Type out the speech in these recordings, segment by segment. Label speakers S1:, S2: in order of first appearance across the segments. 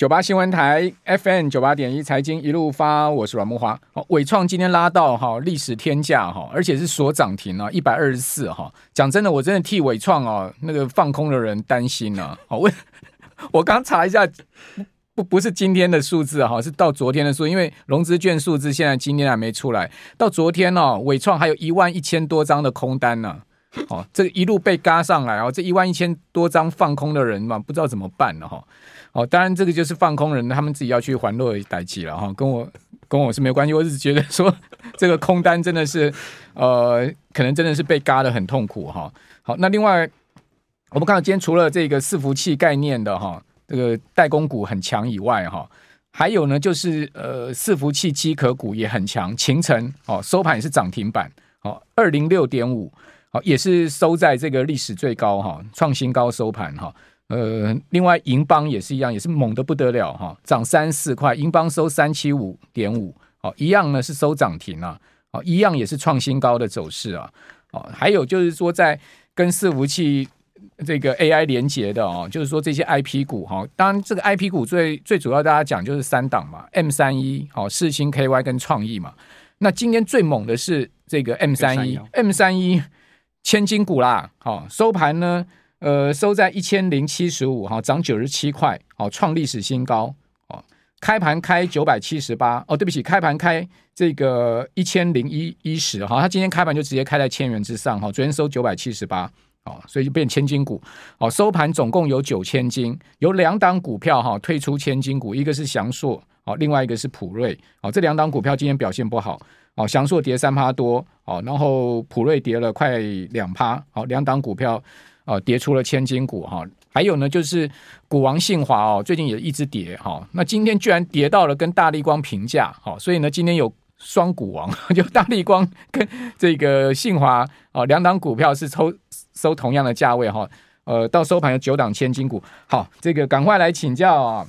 S1: 九八新闻台 FM 九八点一财经一路发，我是阮慕驊。好，纬创今天拉到哈历史天价哈，而且是锁涨停啊，一百二十四哈。讲真的，我真的替纬创啊那个放空的人担心啊。好，我 我刚查一下，不不是今天的数字哈，是到昨天的数，因为融资券数字现在今天还没出来。到昨天呢，纬创还有一万一千多张的空单呢。哦，这一路被嘎上来哦，这一万一千多张放空的人嘛，不知道怎么办了哈。哦当然这个就是放空人，他们自己要去还落代志了哈，跟我跟我是没有关系。我只是觉得说，这个空单真的是，呃，可能真的是被嘎得很痛苦哈。好，那另外我们看到今天除了这个伺服器概念的哈，这个代工股很强以外哈，还有呢就是呃伺服器机壳股也很强，勤诚哦收盘也是涨停板哦，二零六点五，好也是收在这个历史最高哈，创新高收盘哈。呃，另外银邦也是一样，也是猛得不得了哈，涨三四块，银邦收三七五点五，哦，一样呢是收涨停啊，哦，一样也是创新高的走势啊，哦，还有就是说在跟伺服器这个 AI 连接的哦，就是说这些 IP 股哈，当然这个 IP 股最最主要大家讲就是三档嘛，M 三一，好，世星 KY 跟创意嘛，那今天最猛的是这个 M 三一，M 三一千金股啦，好，收盘呢。呃，收在一千零七十五哈，涨九十七块，好，创历史新高哦。开盘开九百七十八哦，对不起，开盘开这个一千零一一十哈，它今天开盘就直接开在千元之上哈，昨天收九百七十八哦，所以就变千金股哦。收盘总共有九千金，有两档股票哈退出千金股，一个是祥硕哦，另外一个是普瑞哦，这两档股票今天表现不好哦，祥硕跌三趴多哦，然后普瑞跌了快两趴，好，两档股票。哦，跌出了千金股哈，还有呢，就是股王信华哦，最近也一直跌哈，那今天居然跌到了跟大立光平价，好，所以呢，今天有双股王，就大立光跟这个信华哦，两档股票是抽收同样的价位哈，呃，到收盘有九档千金股，好，这个赶快来请教啊，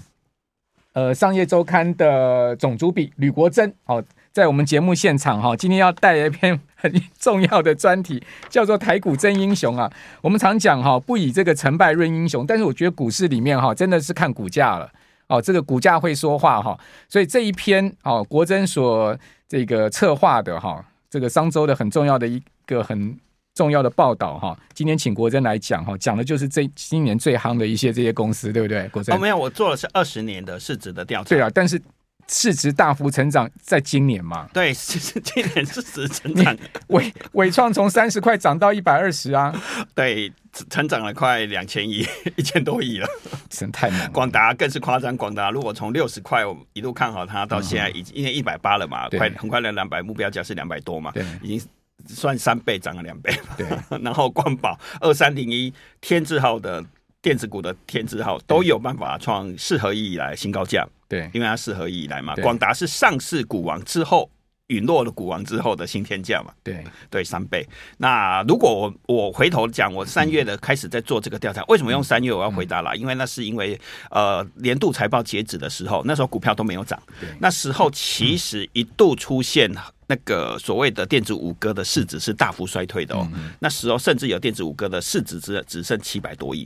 S1: 呃，商业周刊的总主笔吕国珍，好。在我们节目现场哈，今天要带来一篇 很重要的专题，叫做“台股真英雄”啊。我们常讲哈，不以这个成败论英雄，但是我觉得股市里面哈，真的是看股价了哦。这个股价会说话哈，所以这一篇哦，国珍所这个策划的哈，这个商周的很重要的一个很重要的报道哈，今天请国珍来讲哈，讲的就是这今年最夯的一些这些公司，对不对？国珍？
S2: 哦，没有，我做的是二十年的市值的调查。
S1: 对啊，但是。市值大幅成长，在今年嘛？
S2: 对，是今年市值成长。
S1: 伟伟创从三十块涨到一百二十啊！
S2: 对，成长了快两千亿，一千多亿了，
S1: 真太猛了。
S2: 广达更是夸张，广达如果从六十块我一路看好它，到现在已经因为一百八了嘛，快很快的两百，目标价是两百多嘛，对，已经算三倍涨了两倍。对，然后光宝二三零一天字号的电子股的天字号都有办法创四合一以来新高价。对，因为它四合一以来嘛，广达是上市股王之后陨落了股王之后的新天价嘛，对。对，三倍。那如果我我回头讲，我三月的开始在做这个调查，为什么用三月？我要回答了，因为那是因为呃年度财报截止的时候，那时候股票都没有涨，那时候其实一度出现那个所谓的电子五哥的市值是大幅衰退的哦，那时候甚至有电子五哥的市值只只剩七百多亿，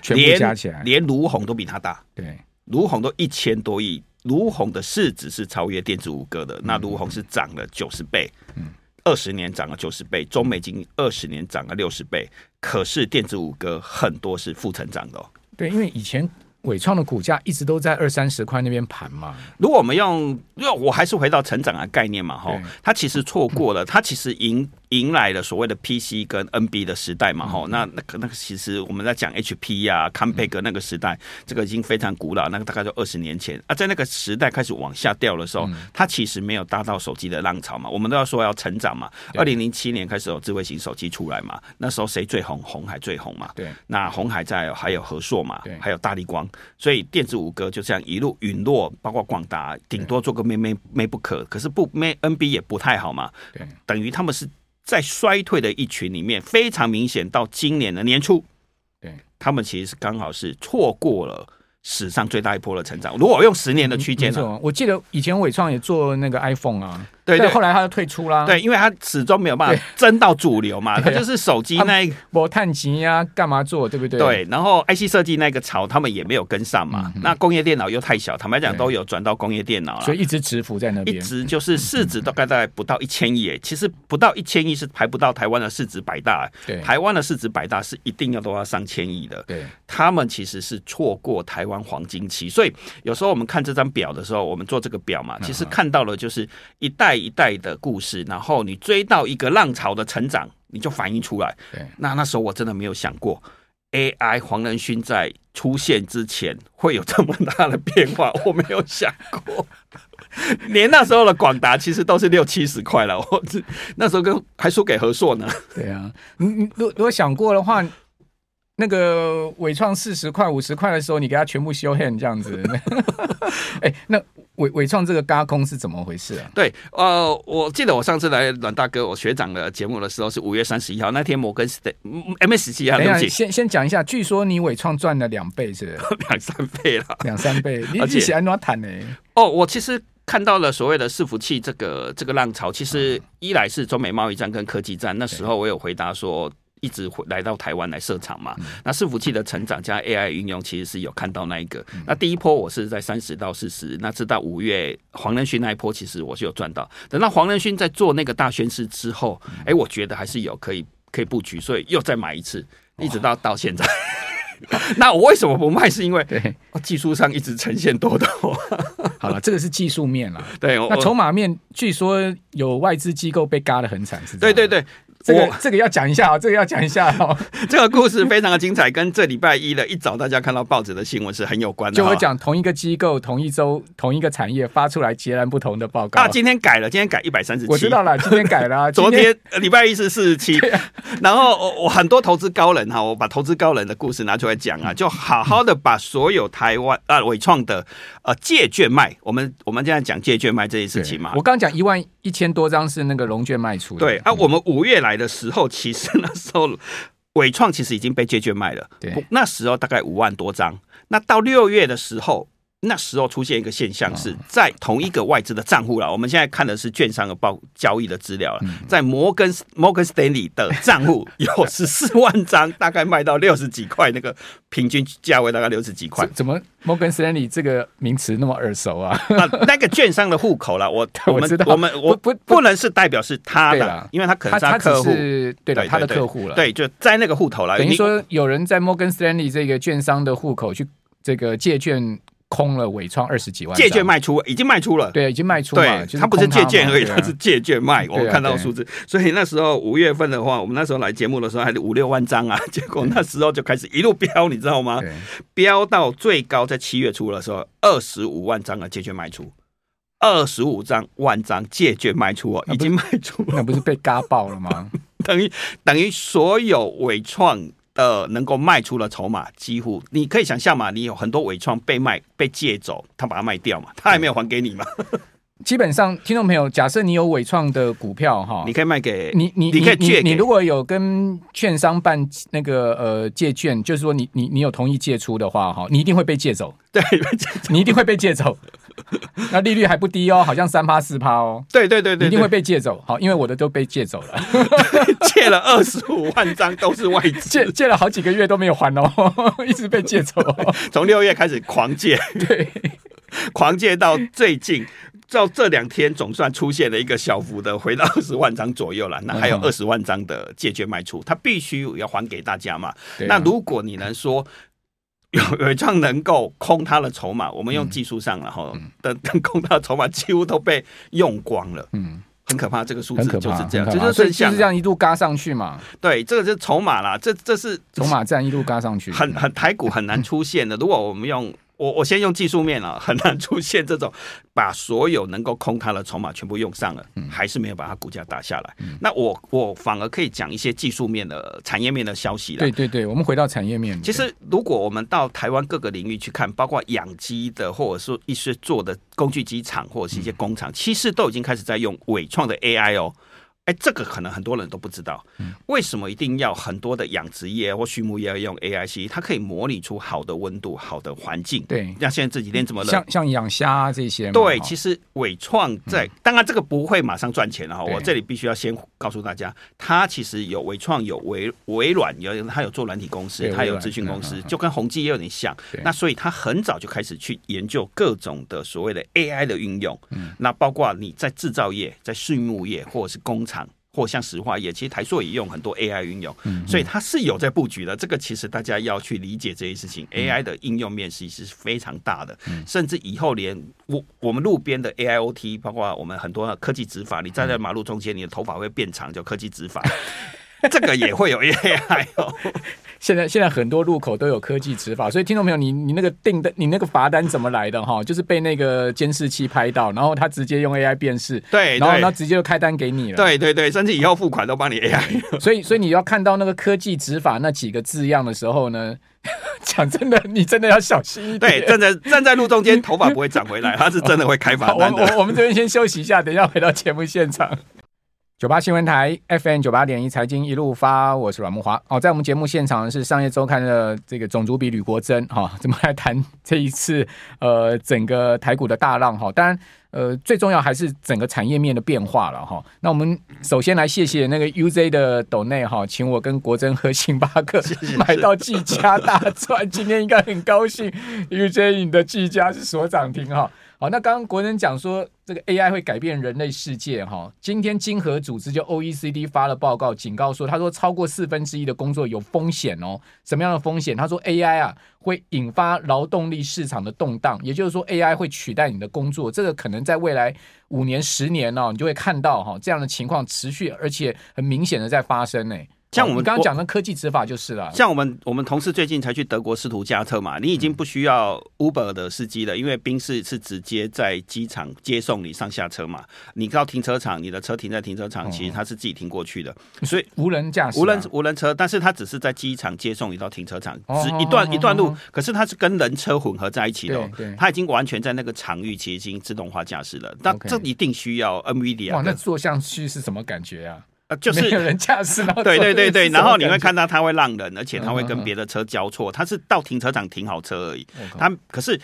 S1: 全部加起来，
S2: 连卢鸿都比他大，
S1: 对。
S2: 卢鸿都一千多亿，卢鸿的市值是超越电子五哥的。那卢鸿是涨了九十倍，嗯，二十年涨了九十倍，中美金二十年涨了六十倍。可是电子五哥很多是负成长的哦。
S1: 对，因为以前。伟创的股价一直都在二三十块那边盘嘛。
S2: 如果我们用，因为我还是回到成长的概念嘛，哈，它其实错过了，它其实迎迎来了所谓的 PC 跟 NB 的时代嘛，哈、嗯。那那个那个其实我们在讲 HP 呀、啊、Compaq 那个时代，这个已经非常古老，那个大概就二十年前啊，在那个时代开始往下掉的时候，它其实没有搭到手机的浪潮嘛。我们都要说要成长嘛。二零零七年开始有智慧型手机出来嘛，那时候谁最红？红海最红嘛。对。那红海在，还有和硕嘛，还有大力光。所以电子五哥就这样一路陨落，包括广达，顶多做个没没没不可，可是不没 NB 也不太好嘛。对，等于他们是在衰退的一群里面，非常明显。到今年的年初，对，他们其实是刚好是错过了史上最大一波的成长。如果用十年的区间，没错，
S1: 我记得以前伟创也做那个 iPhone 啊。
S2: 对对，
S1: 后来他就退出啦。
S2: 对，因为他始终没有办法争到主流嘛，他就是手机那个
S1: 我碳极呀，干嘛做，对不对？
S2: 对，然后 IC 设计那个潮，他们也没有跟上嘛。那工业电脑又太小，坦白讲都有转到工业电脑了，
S1: 所以一直蛰伏在那边，
S2: 一直就是市值大概大概不到一千亿，其实不到一千亿是排不到台湾的市值百大。对，台湾的市值百大是一定要都要上千亿的。对，他们其实是错过台湾黄金期，所以有时候我们看这张表的时候，我们做这个表嘛，其实看到了就是一代一代的故事，然后你追到一个浪潮的成长，你就反映出来。对，那那时候我真的没有想过，AI 黄仁勋在出现之前会有这么大的变化，我没有想过。连那时候的广达其实都是六七十块了，我这那时候跟还输给和硕呢。对啊，
S1: 你你如如果想过的话。那个伟创四十块五十块的时候，你给他全部修 hand 这样子。哎、欸，那伟伟创这个嘎空是怎么回事啊？
S2: 对，呃，我记得我上次来阮大哥我学长的节目的时候是五月三十一号那天，摩根斯坦 MSCI 啊，对不起，
S1: 先先讲一下，据说你伟创赚了两倍是，是
S2: 两三倍了，
S1: 两三倍，你你喜欢怎么谈呢？
S2: 哦，我其实看到了所谓的伺服器这个这个浪潮，其实一来是中美贸易战跟科技战，那时候我有回答说。一直会来到台湾来设厂嘛？那伺服器的成长加 AI 应用，其实是有看到那一个。那第一波我是在三十到四十，那直到五月黄仁勋那一波，其实我是有赚到。等到黄仁勋在做那个大宣示之后，哎，我觉得还是有可以可以布局，所以又再买一次，一直到到现在。那我为什么不卖？是因为对技术上一直呈现多头。
S1: 好了，这个是技术面了。
S2: 对，
S1: 那筹码面据说有外资机构被嘎的很惨，是？
S2: 对对对。
S1: 这个这个要讲一下哦，这个要讲一下哦。
S2: 这个故事非常的精彩，跟这礼拜一的一早大家看到报纸的新闻是很有关的。
S1: 就我讲同一个机构、同一周、同一个产业发出来截然不同的报告。
S2: 啊，今天改了，今天改一百三十七。
S1: 我知道了，今天改了。
S2: 昨天礼拜一是四十七。然后我我很多投资高人哈，我把投资高人的故事拿出来讲啊，就好好的把所有台湾啊伟创的呃借券卖，我们我们现在讲借券卖这件事情嘛。
S1: 我刚讲一万一千多张是那个融券卖出的。
S2: 对啊，我们五月来的时候，其实那时候伟创其实已经被借券卖了。对，那时候大概五万多张。那到六月的时候。那时候出现一个现象，是在同一个外资的账户了。我们现在看的是券商的报交易的资料了，在摩根摩根斯丹利的账户 有十四万张，大概卖到六十几块，那个平均价位大概六十几块。
S1: 怎么摩根斯丹利这个名词那么耳熟啊？
S2: 那那个券商的户口了，我我们我们我不不能是代表是他的，因为他可能是他客户，
S1: 对的，他的客户了。
S2: 对，就在那个户头了。
S1: 等于说有人在摩根斯丹利这个券商的户口去这个借券。空了纬创二十几万，
S2: 借券卖出，已经卖出了。
S1: 对，已经卖出了。
S2: 对，他不是借券而已，他是借券卖。我看到数字，所以那时候五月份的话，我们那时候来节目的时候还是五六万张啊，结果那时候就开始一路飙，你知道吗？飙到最高在七月初的时候，二十五万张的借券卖出，二十五张万张借券卖出哦，已经卖出了，
S1: 那不是被嘎爆了吗？
S2: 等于等于所有纬创。呃，能够卖出了筹码，几乎你可以想象嘛，你有很多伪创被卖、被借走，他把它卖掉嘛，他还没有还给你嘛。
S1: 基本上，听众朋友，假设你有伪创的股票哈，
S2: 你可以卖给
S1: 你，你你可以借你，你如果有跟券商办那个呃借券，就是说你你你有同意借出的话哈，你一定会被借走，
S2: 对，
S1: 你一定会被借走。那利率还不低哦，好像三趴四趴哦。
S2: 对对对对，
S1: 一定会被借走。好，因为我的都被借走了，
S2: 借了二十五万张都是外资，
S1: 借借了好几个月都没有还哦，一直被借走。
S2: 从六月开始狂借，
S1: 对，
S2: 狂借到最近，到这两天总算出现了一个小幅的回到二十万张左右了。那还有二十万张的借券卖出，他必须要还给大家嘛。那如果你能说。有有这样能够空他的筹码，我们用技术上然后等等空他的筹码几乎都被用光了，嗯，很可怕，这个数字就是这样，
S1: 就是就是这样一路嘎上去嘛，
S2: 对，这个就是筹码啦，这这是
S1: 筹码战一路嘎上去，
S2: 很很台股很难出现的，如果我们用。我我先用技术面啊，很难出现这种把所有能够空它的筹码全部用上了，还是没有把它股价打下来。那我我反而可以讲一些技术面的产业面的消息了。
S1: 对对对，我们回到产业面。
S2: 其实如果我们到台湾各个领域去看，包括养鸡的，或者说一些做的工具机厂或者是一些工厂，其实都已经开始在用伟创的 AI 哦。哎，这个可能很多人都不知道，为什么一定要很多的养殖业或畜牧业要用 AIC？它可以模拟出好的温度、好的环境。
S1: 对，
S2: 像现在这几天这么冷，
S1: 像像养虾这些。
S2: 对，其实伟创在，当然这个不会马上赚钱了哈。我这里必须要先告诉大家，它其实有伟创、有微微软，有它有做软体公司，它有资讯公司，就跟宏基也有点像。那所以它很早就开始去研究各种的所谓的 AI 的运用。那包括你在制造业、在畜牧业或者是工厂。或像石化业，其实台塑也用很多 AI 运用，所以它是有在布局的。这个其实大家要去理解这些事情，嗯、AI 的应用面其实是非常大的，嗯、甚至以后连我我们路边的 AIoT，包括我们很多科技执法，你站在马路中间，你的头发会变长，叫科技执法。这个也会有 AI 哦。
S1: 现在现在很多路口都有科技执法，所以听众朋友，你你那个订单你那个罚单怎么来的哈？就是被那个监视器拍到，然后他直接用 AI 辨识，
S2: 对，
S1: 然后他直接就开单给你了。
S2: 对对对，甚至以后付款都帮你 AI。
S1: 所以所以你要看到那个科技执法那几个字样的时候呢，讲真的，你真的要小心一点。
S2: 对，站在站在路中间，头发不会长回来，他是真的会开罚单的。
S1: 我我们这边先休息一下，等一下回到节目现场。九八新闻台 FM 九八点一财经一路发，我是阮慕华。哦，在我们节目现场是商业周刊的这个总主笔吕国珍。哈、哦，怎么来谈这一次呃整个台股的大浪？哈、哦，当然呃最重要还是整个产业面的变化了。哈、哦，那我们首先来谢谢那个 UZ 的斗内哈，请我跟国珍喝星巴克，买到技嘉大赚，今天应该很高兴。UZ 你的技嘉是所涨停哈。好，那刚刚国人讲说这个 AI 会改变人类世界哈。今天经合组织就 OECD 发了报告，警告说，他说超过四分之一的工作有风险哦。什么样的风险？他说 AI 啊会引发劳动力市场的动荡，也就是说 AI 会取代你的工作，这个可能在未来五年、十年哦，你就会看到哈这样的情况持续，而且很明显的在发生呢。像我们刚刚讲的科技执法就是了。
S2: 像我们我们同事最近才去德国试图加特嘛，你已经不需要 Uber 的司机了，因为宾士是直接在机场接送你上下车嘛。你到停车场，你的车停在停车场，其实它是自己停过去的，所以
S1: 无人驾驶、
S2: 无人无人车，但是它只是在机场接送你到停车场，只一段一段路，可是它是跟人车混合在一起的，它已经完全在那个场域其实已经自动化驾驶了。但这一定需要 NVIDIA。
S1: 哇，那坐上去是什么感觉啊？
S2: 就是
S1: 有人驾驶，
S2: 对对对对，然后你会看到他会让人，而且他会跟别的车交错，他是到停车场停好车而已，他可是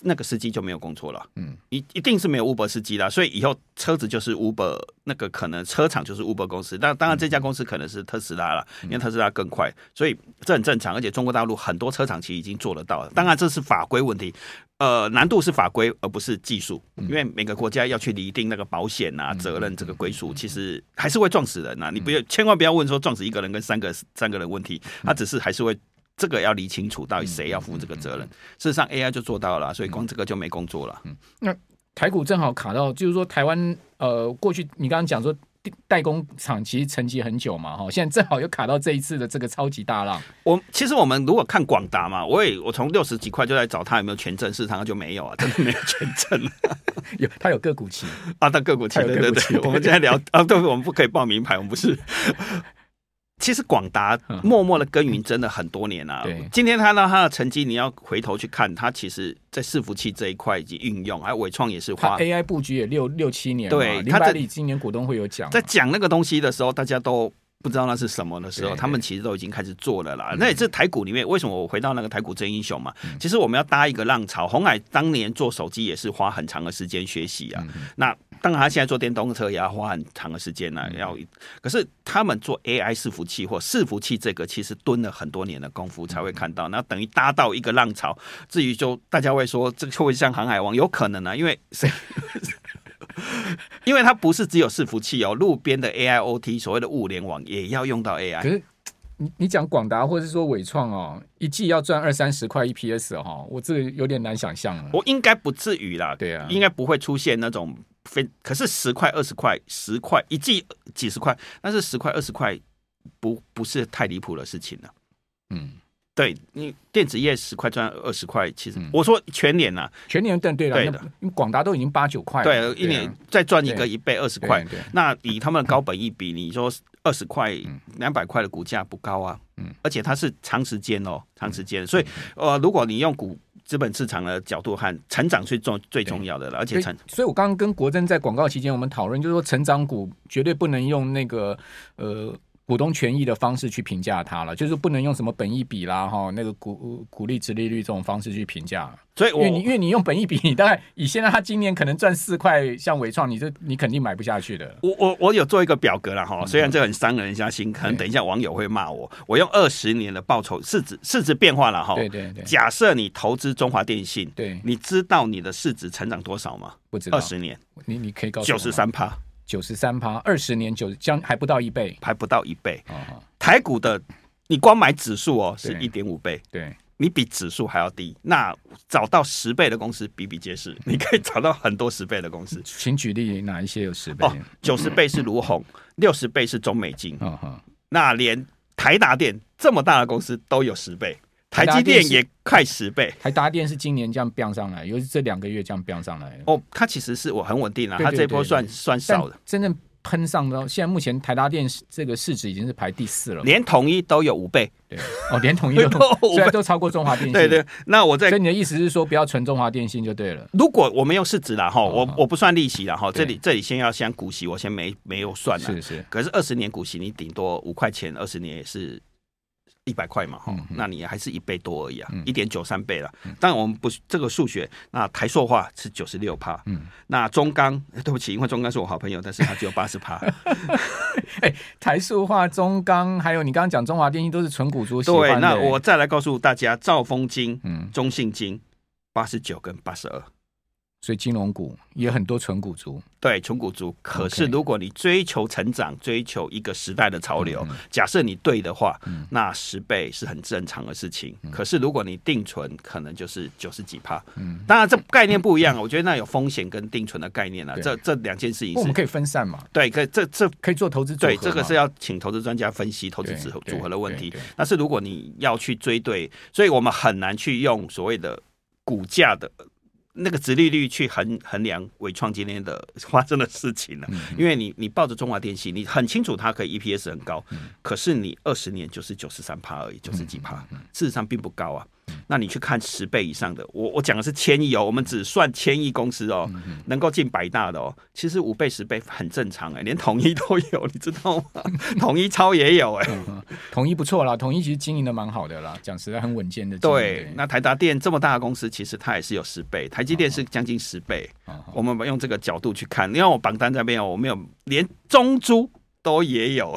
S2: 那个司机就没有工作了，嗯，一一定是没有 Uber 司机了，所以以后车子就是 Uber，那个可能车厂就是 Uber 公司，但当然这家公司可能是特斯拉了，因为特斯拉更快，所以这很正常，而且中国大陆很多车厂其实已经做得到了，当然这是法规问题。呃，难度是法规而不是技术，因为每个国家要去厘定那个保险啊、责任这个归属，其实还是会撞死人呐、啊。你不要千万不要问说撞死一个人跟三个三个人问题，他只是还是会这个要理清楚到底谁要负这个责任。事实上 AI 就做到了，所以光这个就没工作了。嗯，
S1: 那台股正好卡到，就是说台湾呃过去你刚刚讲说。代工厂其实沉寂很久嘛，哈，现在正好又卡到这一次的这个超级大浪。
S2: 我其实我们如果看广达嘛，我也我从六十几块就在找他有没有权证，市场上就没有啊，真的没有权证。
S1: 有，他有个股期
S2: 啊，他个股期，对对对。我们现在聊 啊，对，我们不可以报名牌，我们不是。其实广达默默的耕耘真的很多年了、啊。对，今天看到他的成绩，你要回头去看，他其实在伺服器这一块以及运用，还有伟创也是花
S1: AI 布局也六六七年。
S2: 对，
S1: 林百里今年股东会有讲，
S2: 在讲那个东西的时候，大家都不知道那是什么的时候，他们其实都已经开始做了啦。那也是台股里面，为什么我回到那个台股真英雄嘛？其实我们要搭一个浪潮，红海当年做手机也是花很长的时间学习啊。那当然，他现在做电动车也要花很长的时间呢、啊。要，可是他们做 AI 伺服器或伺服器这个，其实蹲了很多年的功夫才会看到。那等于搭到一个浪潮。至于就大家会说，这个会不会像航海王？有可能啊，因为谁？因为它不是只有伺服器哦，路边的 AIoT 所谓的物联网也要用到 AI。
S1: 可是你你讲广达或者是说伟创哦，一季要赚二三十块 EPS 哈，我这个有点难想象了。
S2: 我应该不至于啦，
S1: 对啊，
S2: 应该不会出现那种。非可是十块二十块十块一季几十块，但是十块二十块不不是太离谱的事情了。嗯，对你电子业十块赚二十块，其实我说全年呐，全年
S1: 对对对的，因为广达都已经八九块，
S2: 对，一年再赚一个一倍二十块，那以他们的高本益比，你说二十块两百块的股价不高啊？嗯，而且它是长时间哦，长时间，所以呃，如果你用股。资本市场的角度和成长最重最重要的了，而且成，
S1: 所以我刚刚跟国珍在广告期间，我们讨论就是说，成长股绝对不能用那个呃。股东权益的方式去评价它了，就是不能用什么本益比啦哈，那个股股利、值利率这种方式去评价。
S2: 所以我，因为你
S1: 因为你用本益比，你大概以现在它今年可能赚四块，像伟创，你这你肯定买不下去的。
S2: 我我我有做一个表格了哈，虽然这很伤人家心，可能等一下网友会骂我。我用二十年的报酬市值市值变化了哈。
S1: 对对对。
S2: 假设你投资中华电信，
S1: 对，
S2: 你知道你的市值成长多少吗？
S1: 不知道。
S2: 二十年，
S1: 你你可以告诉我。
S2: 九十三趴。
S1: 九十三趴，二十年九将还不到一倍，
S2: 还不到一倍。台股的你光买指数哦，是一点五倍，
S1: 对，
S2: 你比指数还要低。那找到十倍的公司比比皆是，你可以找到很多十倍的公司。
S1: 请举例哪一些有十倍？
S2: 哦，九十倍是卢红，六十倍是中美晶。那连台达电这么大的公司都有十倍。台积电也快十倍，
S1: 台达电是今年这样飙上来，尤其这两个月这样飙上来。
S2: 哦，它其实是我很稳定了，它这波算算少的。
S1: 真正喷上的现在目前台达电这个市值已经是排第四了，
S2: 连统一都有五倍。
S1: 对，哦，连统一都 虽然都超过中华电信。
S2: 对对，那我在，
S1: 所以你的意思是说，不要存中华电信就对了。
S2: 如果我们用市值了哈，我我不算利息了哈，这里这里先要先股息，我先没没有算了。
S1: 是是，
S2: 可是二十年股息你顶多五块钱，二十年也是。一百块嘛，哈、嗯，那你还是一倍多而已啊，一点九三倍了。当然我们不这个数学，那台塑化是九十六趴，嗯，那中钢 对不起，因为中钢是我好朋友，但是他只有八十趴。
S1: 哎，台塑化、中钢还有你刚刚讲中华电信都是纯股族。
S2: 对，那我再来告诉大家，兆丰金、嗯，中信金八十九跟八十二。
S1: 所以金融股也很多纯股族，
S2: 对纯股族。可是如果你追求成长，追求一个时代的潮流，假设你对的话，那十倍是很正常的事情。可是如果你定存，可能就是九十几趴。嗯，当然这概念不一样。我觉得那有风险跟定存的概念啊，这这两件事情是
S1: 我们可以分散嘛？
S2: 对，可以这这
S1: 可以做投资。
S2: 对，这个是要请投资专家分析投资组合组合的问题。但是如果你要去追对，所以我们很难去用所谓的股价的。那个殖利率去衡衡量伟创今天的发生的事情了，因为你你抱着中华电信，你很清楚它可以 EPS 很高，可是你二十年就是九十三趴而已，九十几趴，事实上并不高啊。那你去看十倍以上的，我我讲的是千亿哦，我们只算千亿公司哦，能够进百大的哦，其实五倍十倍很正常哎，连统一都有，你知道吗？统一超也有哎，
S1: 统一不错啦，统一其实经营的蛮好的啦，讲实在很稳健的。
S2: 对，那台达电这么大的公司，其实它也是有十倍，台积电是将近十倍。我们用这个角度去看，因为我榜单这边哦我没有连中租。都也有，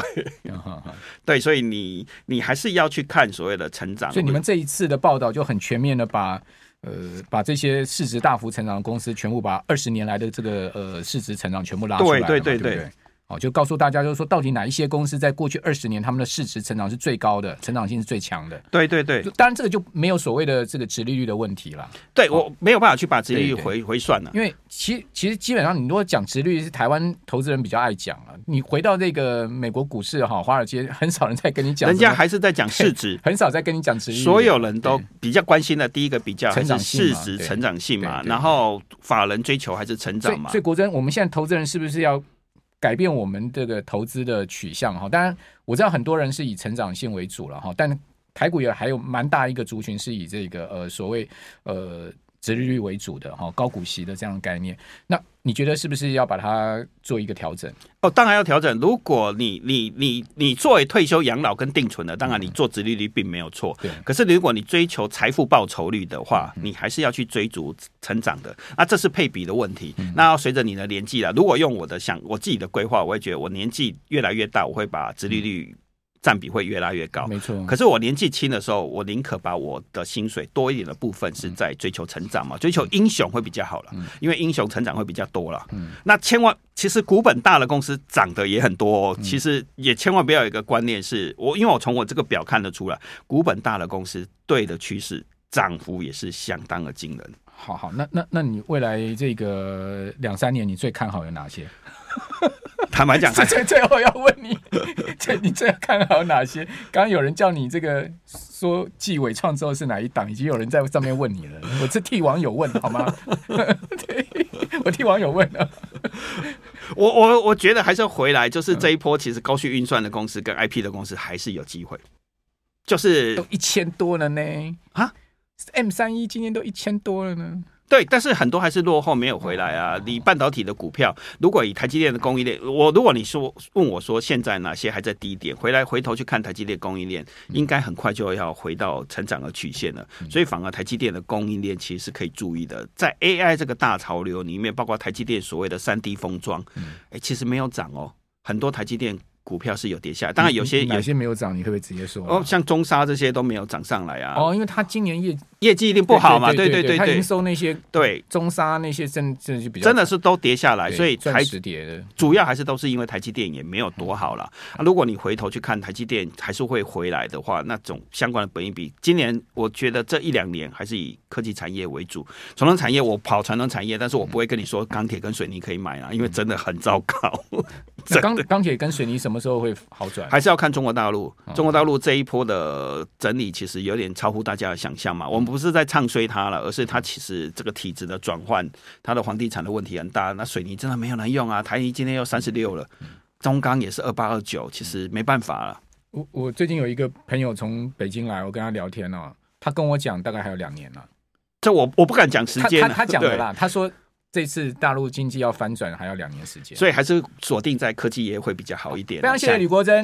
S2: 对，所以你你还是要去看所谓的成长。
S1: 所以你们这一次的报道就很全面的把呃把这些市值大幅成长的公司全部把二十年来的这个呃市值成长全部拉出来，
S2: 对对对对。
S1: 哦，就告诉大家，就是说，到底哪一些公司在过去二十年，他们的市值成长是最高的，成长性是最强的？
S2: 对对对，
S1: 当然这个就没有所谓的这个殖利率的问题了。
S2: 对，我没有办法去把殖利率回回算了，
S1: 因为其其实基本上，你如果讲殖利率是台湾投资人比较爱讲了，你回到这个美国股市哈，华尔街很少人在跟你讲，
S2: 人家还是在讲市值，
S1: 很少在跟你讲殖利率。
S2: 所有人都比较关心的第一个比较成长市值成长性嘛，然后法人追求还是成长嘛。
S1: 所以国珍，我们现在投资人是不是要？改变我们这个投资的取向哈，当然我知道很多人是以成长性为主了哈，但台股也还有蛮大一个族群是以这个呃所谓呃。殖利率为主的哈，高股息的这样的概念，那你觉得是不是要把它做一个调整？
S2: 哦，当然要调整。如果你你你你作为退休养老跟定存的，当然你做殖利率并没有错。对。可是如果你追求财富报酬率的话，你还是要去追逐成长的。那这是配比的问题。那要随着你的年纪了。如果用我的想我自己的规划，我会觉得我年纪越来越大，我会把殖利率。占比会越来越高，
S1: 没错。
S2: 可是我年纪轻的时候，我宁可把我的薪水多一点的部分是在追求成长嘛，追求英雄会比较好了，因为英雄成长会比较多了。嗯那千万其实股本大的公司涨得也很多哦，其实也千万不要有一个观念是我，因为我从我这个表看得出来，股本大的公司对的趋势涨幅也是相当的惊人。
S1: 好好，那那那你未来这个两三年你最看好有哪些？
S2: 坦白讲，
S1: 最最后要问你，这你最看好哪些？刚刚有人叫你这个说继纬创之后是哪一档，已经有人在上面问你了。我是替网友问好吗？对，我替网友问了。
S2: 我我我觉得还是要回来，就是这一波其实高速运算的公司跟 IP 的公司还是有机会，就是
S1: 都一千多了呢。
S2: 啊
S1: ，M 三一今天都一千多了呢。
S2: 对，但是很多还是落后没有回来啊。你半导体的股票，如果以台积电的供应链，我如果你说问我说现在哪些还在低点，回来回头去看台积电供应链，应该很快就要回到成长的曲线了。所以反而台积电的供应链其实是可以注意的，在 AI 这个大潮流里面，包括台积电所谓的三 D 封装，哎，其实没有涨哦，很多台积电。股票是有跌下来，当然有些
S1: 有些没有涨，你可不可以直接说？
S2: 哦，像中沙这些都没有涨上来啊。
S1: 哦，因为它今年业
S2: 业绩一定不好嘛，对对对对，
S1: 它营收那些
S2: 对
S1: 中沙那些真真的是比较
S2: 真的是都跌下来，所以
S1: 才跌的。
S2: 主要还是都是因为台积电也没有多好了。啊，如果你回头去看台积电还是会回来的话，那种相关的本益比，今年我觉得这一两年还是以科技产业为主。传统产业我跑传统产业，但是我不会跟你说钢铁跟水泥可以买啊，因为真的很糟糕。
S1: 钢钢铁跟水泥什么时候会好
S2: 转？还是要看中国大陆，中国大陆这一波的整理其实有点超乎大家的想象嘛。我们不是在唱衰它了，而是它其实这个体制的转换，它的房地产的问题很大。那水泥真的没有人用啊，台泥今天又三十六了，中钢也是二八二九，其实没办法了。
S1: 我我最近有一个朋友从北京来，我跟他聊天哦，他跟我讲大概还有两年了。
S2: 这我我不敢讲时间，
S1: 他他讲的啦，他说。这次大陆经济要翻转还要两年时间，
S2: 所以还是锁定在科技业会比较好一点。
S1: 非常谢谢吕国珍。